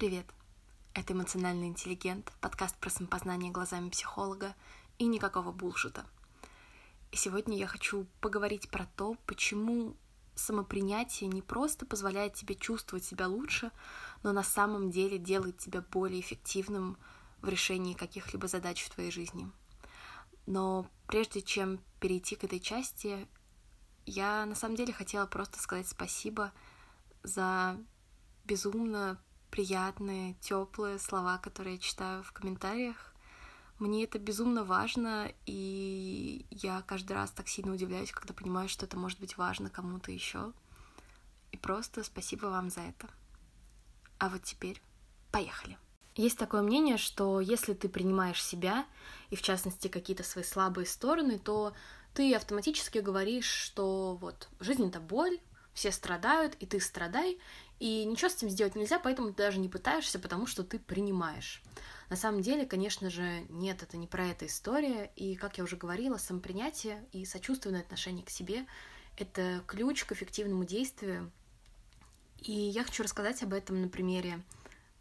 Привет! Это «Эмоциональный интеллигент», подкаст про самопознание глазами психолога и никакого булшита. И сегодня я хочу поговорить про то, почему самопринятие не просто позволяет тебе чувствовать себя лучше, но на самом деле делает тебя более эффективным в решении каких-либо задач в твоей жизни. Но прежде чем перейти к этой части, я на самом деле хотела просто сказать спасибо за безумно приятные, теплые слова, которые я читаю в комментариях. Мне это безумно важно, и я каждый раз так сильно удивляюсь, когда понимаю, что это может быть важно кому-то еще. И просто спасибо вам за это. А вот теперь поехали. Есть такое мнение, что если ты принимаешь себя, и в частности какие-то свои слабые стороны, то ты автоматически говоришь, что вот жизнь это боль, все страдают, и ты страдай, и ничего с этим сделать нельзя, поэтому ты даже не пытаешься, потому что ты принимаешь. На самом деле, конечно же, нет, это не про эту история, и, как я уже говорила, самопринятие и сочувственное отношение к себе — это ключ к эффективному действию. И я хочу рассказать об этом на примере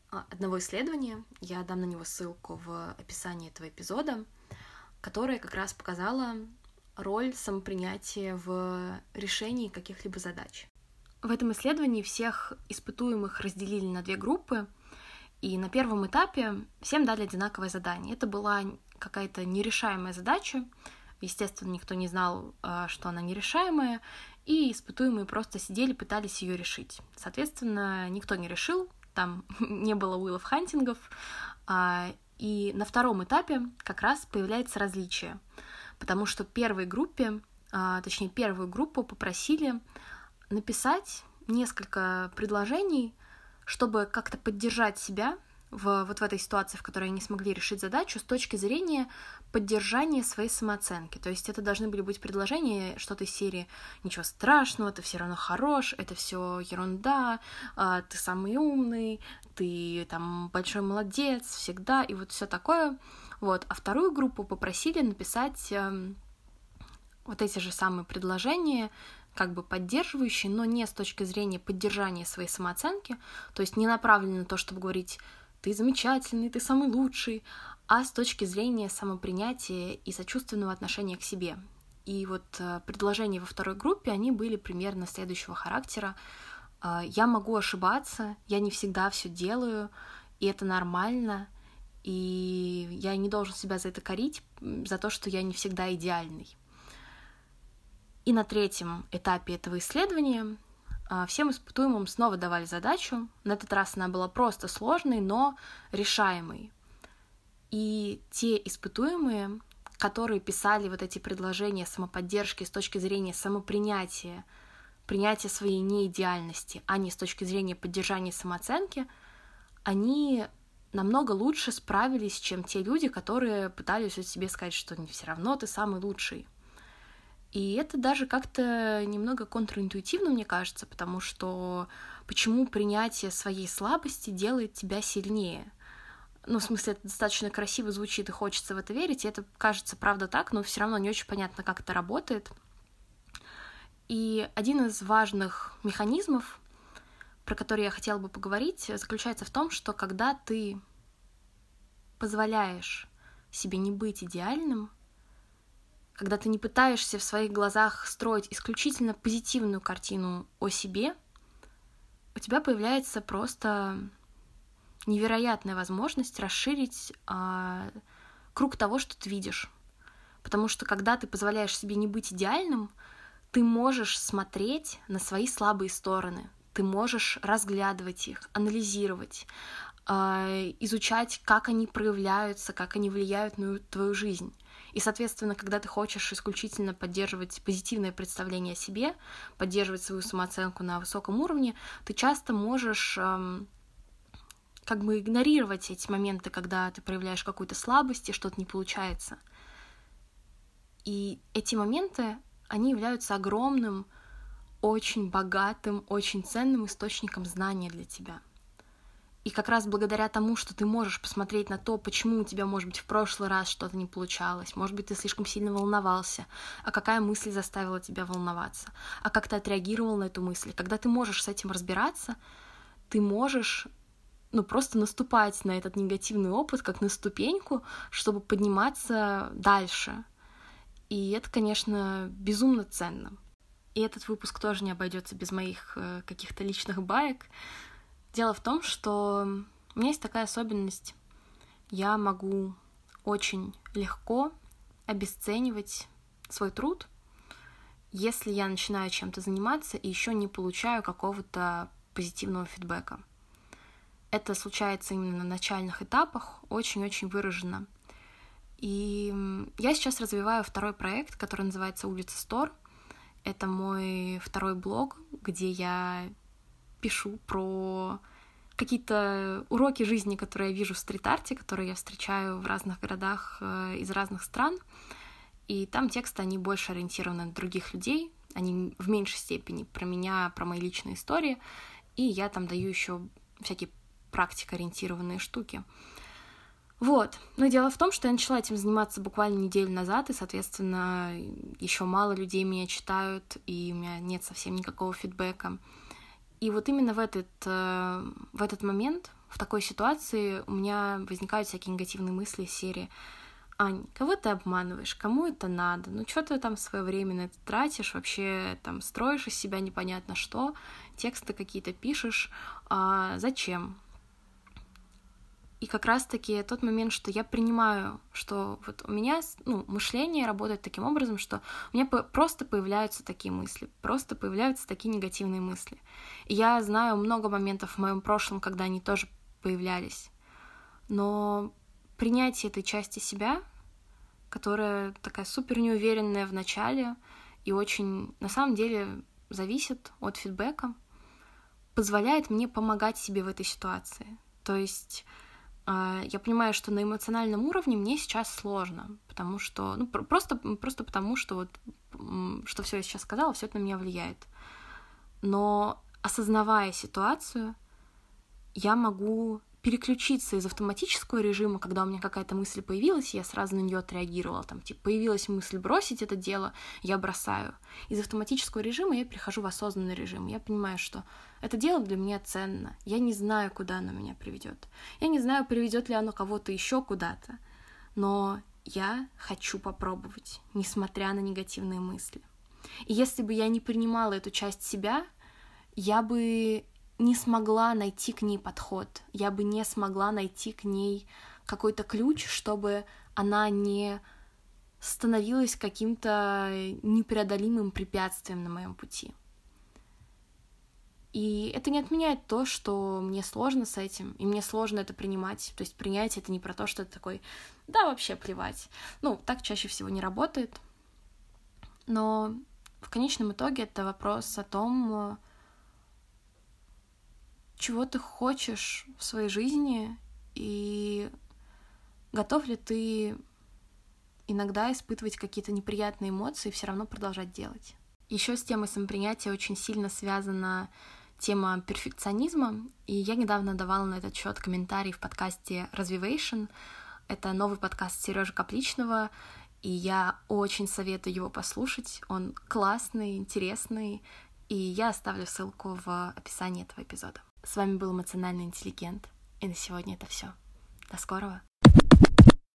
а, одного исследования. Я дам на него ссылку в описании этого эпизода, которое как раз показало роль самопринятия в решении каких-либо задач. В этом исследовании всех испытуемых разделили на две группы, и на первом этапе всем дали одинаковое задание. Это была какая-то нерешаемая задача, естественно, никто не знал, а, что она нерешаемая, и испытуемые просто сидели, пытались ее решить. Соответственно, никто не решил, там не было уиллов хантингов, а, и на втором этапе как раз появляется различие — потому что первой группе, а, точнее первую группу попросили написать несколько предложений, чтобы как-то поддержать себя в, вот в этой ситуации, в которой они смогли решить задачу с точки зрения поддержания своей самооценки. То есть это должны были быть предложения что-то из серии «Ничего страшного, ты все равно хорош, это все ерунда, а, ты самый умный, ты там большой молодец всегда», и вот все такое. Вот. А вторую группу попросили написать э, вот эти же самые предложения, как бы поддерживающие, но не с точки зрения поддержания своей самооценки, то есть не направлены на то, чтобы говорить «ты замечательный, ты самый лучший», а с точки зрения самопринятия и сочувственного отношения к себе. И вот э, предложения во второй группе, они были примерно следующего характера. Э, я могу ошибаться, я не всегда все делаю, и это нормально — и я не должен себя за это корить, за то, что я не всегда идеальный. И на третьем этапе этого исследования а, всем испытуемым снова давали задачу. На этот раз она была просто сложной, но решаемой. И те испытуемые, которые писали вот эти предложения самоподдержки с точки зрения самопринятия, принятия своей неидеальности, а не с точки зрения поддержания самооценки, они намного лучше справились, чем те люди, которые пытались себе сказать, что не все равно ты самый лучший. И это даже как-то немного контринтуитивно, мне кажется, потому что почему принятие своей слабости делает тебя сильнее? Ну, в смысле, это достаточно красиво звучит и хочется в это верить, и это кажется правда так, но все равно не очень понятно, как это работает. И один из важных механизмов, про который я хотела бы поговорить, заключается в том, что когда ты позволяешь себе не быть идеальным, когда ты не пытаешься в своих глазах строить исключительно позитивную картину о себе, у тебя появляется просто невероятная возможность расширить а, круг того, что ты видишь. Потому что когда ты позволяешь себе не быть идеальным, ты можешь смотреть на свои слабые стороны, ты можешь разглядывать их, анализировать, а, изучать, как они проявляются, как они влияют на твою жизнь. И, соответственно, когда ты хочешь исключительно поддерживать позитивное представление о себе, поддерживать свою самооценку на высоком уровне, ты часто можешь эм, как бы игнорировать эти моменты, когда ты проявляешь какую-то слабость и что-то не получается. И эти моменты, они являются огромным очень богатым, очень ценным источником знания для тебя. И как раз благодаря тому, что ты можешь посмотреть на то, почему у тебя, может быть, в прошлый раз что-то не получалось, может быть, ты слишком сильно волновался, а какая мысль заставила тебя волноваться, а как ты отреагировал на эту мысль. Когда ты можешь с этим разбираться, ты можешь ну, просто наступать на этот негативный опыт как на ступеньку, чтобы подниматься дальше. И это, конечно, безумно ценно. И этот выпуск тоже не обойдется без моих э, каких-то личных баек. Дело в том, что у меня есть такая особенность. Я могу очень легко обесценивать свой труд, если я начинаю чем-то заниматься и еще не получаю какого-то позитивного фидбэка. Это случается именно на начальных этапах, очень-очень выраженно. И я сейчас развиваю второй проект, который называется «Улица Стор». Это мой второй блог, где я пишу про какие-то уроки жизни, которые я вижу в стрит-арте, которые я встречаю в разных городах э, из разных стран. И там тексты, они больше ориентированы на других людей, они в меньшей степени про меня, про мои личные истории. И я там даю еще всякие практикоориентированные штуки. Вот. Но дело в том, что я начала этим заниматься буквально неделю назад, и, соответственно, еще мало людей меня читают, и у меня нет совсем никакого фидбэка. И вот именно в этот, э, в этот момент, в такой ситуации, у меня возникают всякие негативные мысли из серии Ань, кого ты обманываешь? Кому это надо? Ну, что ты там свое время на это тратишь? Вообще там строишь из себя непонятно что, тексты какие-то пишешь. А зачем? И как раз-таки тот момент, что я принимаю, что вот у меня ну, мышление работает таким образом, что у меня просто появляются такие мысли, просто появляются такие негативные мысли. И я знаю много моментов в моем прошлом, когда они тоже появлялись. Но принятие этой части себя, которая такая супер неуверенная в начале и очень, на самом деле, зависит от фидбэка, позволяет мне помогать себе в этой ситуации. То есть я понимаю, что на эмоциональном уровне мне сейчас сложно, потому что, ну, просто, просто потому, что вот, что все я сейчас сказала, все это на меня влияет. Но осознавая ситуацию, я могу переключиться из автоматического режима, когда у меня какая-то мысль появилась, я сразу на нее отреагировала, там, типа, появилась мысль бросить это дело, я бросаю. Из автоматического режима я перехожу в осознанный режим. Я понимаю, что это дело для меня ценно. Я не знаю, куда оно меня приведет. Я не знаю, приведет ли оно кого-то еще куда-то. Но я хочу попробовать, несмотря на негативные мысли. И если бы я не принимала эту часть себя, я бы не смогла найти к ней подход, я бы не смогла найти к ней какой-то ключ, чтобы она не становилась каким-то непреодолимым препятствием на моем пути. И это не отменяет то, что мне сложно с этим, и мне сложно это принимать. То есть принять это не про то, что это такой, да, вообще плевать. Ну, так чаще всего не работает. Но в конечном итоге это вопрос о том, чего ты хочешь в своей жизни и готов ли ты иногда испытывать какие-то неприятные эмоции и все равно продолжать делать. Еще с темой самопринятия очень сильно связана тема перфекционизма, и я недавно давала на этот счет комментарий в подкасте Развивation. Это новый подкаст Сережи Капличного, и я очень советую его послушать. Он классный, интересный, и я оставлю ссылку в описании этого эпизода. С вами был эмоциональный интеллигент, и на сегодня это все. До скорого!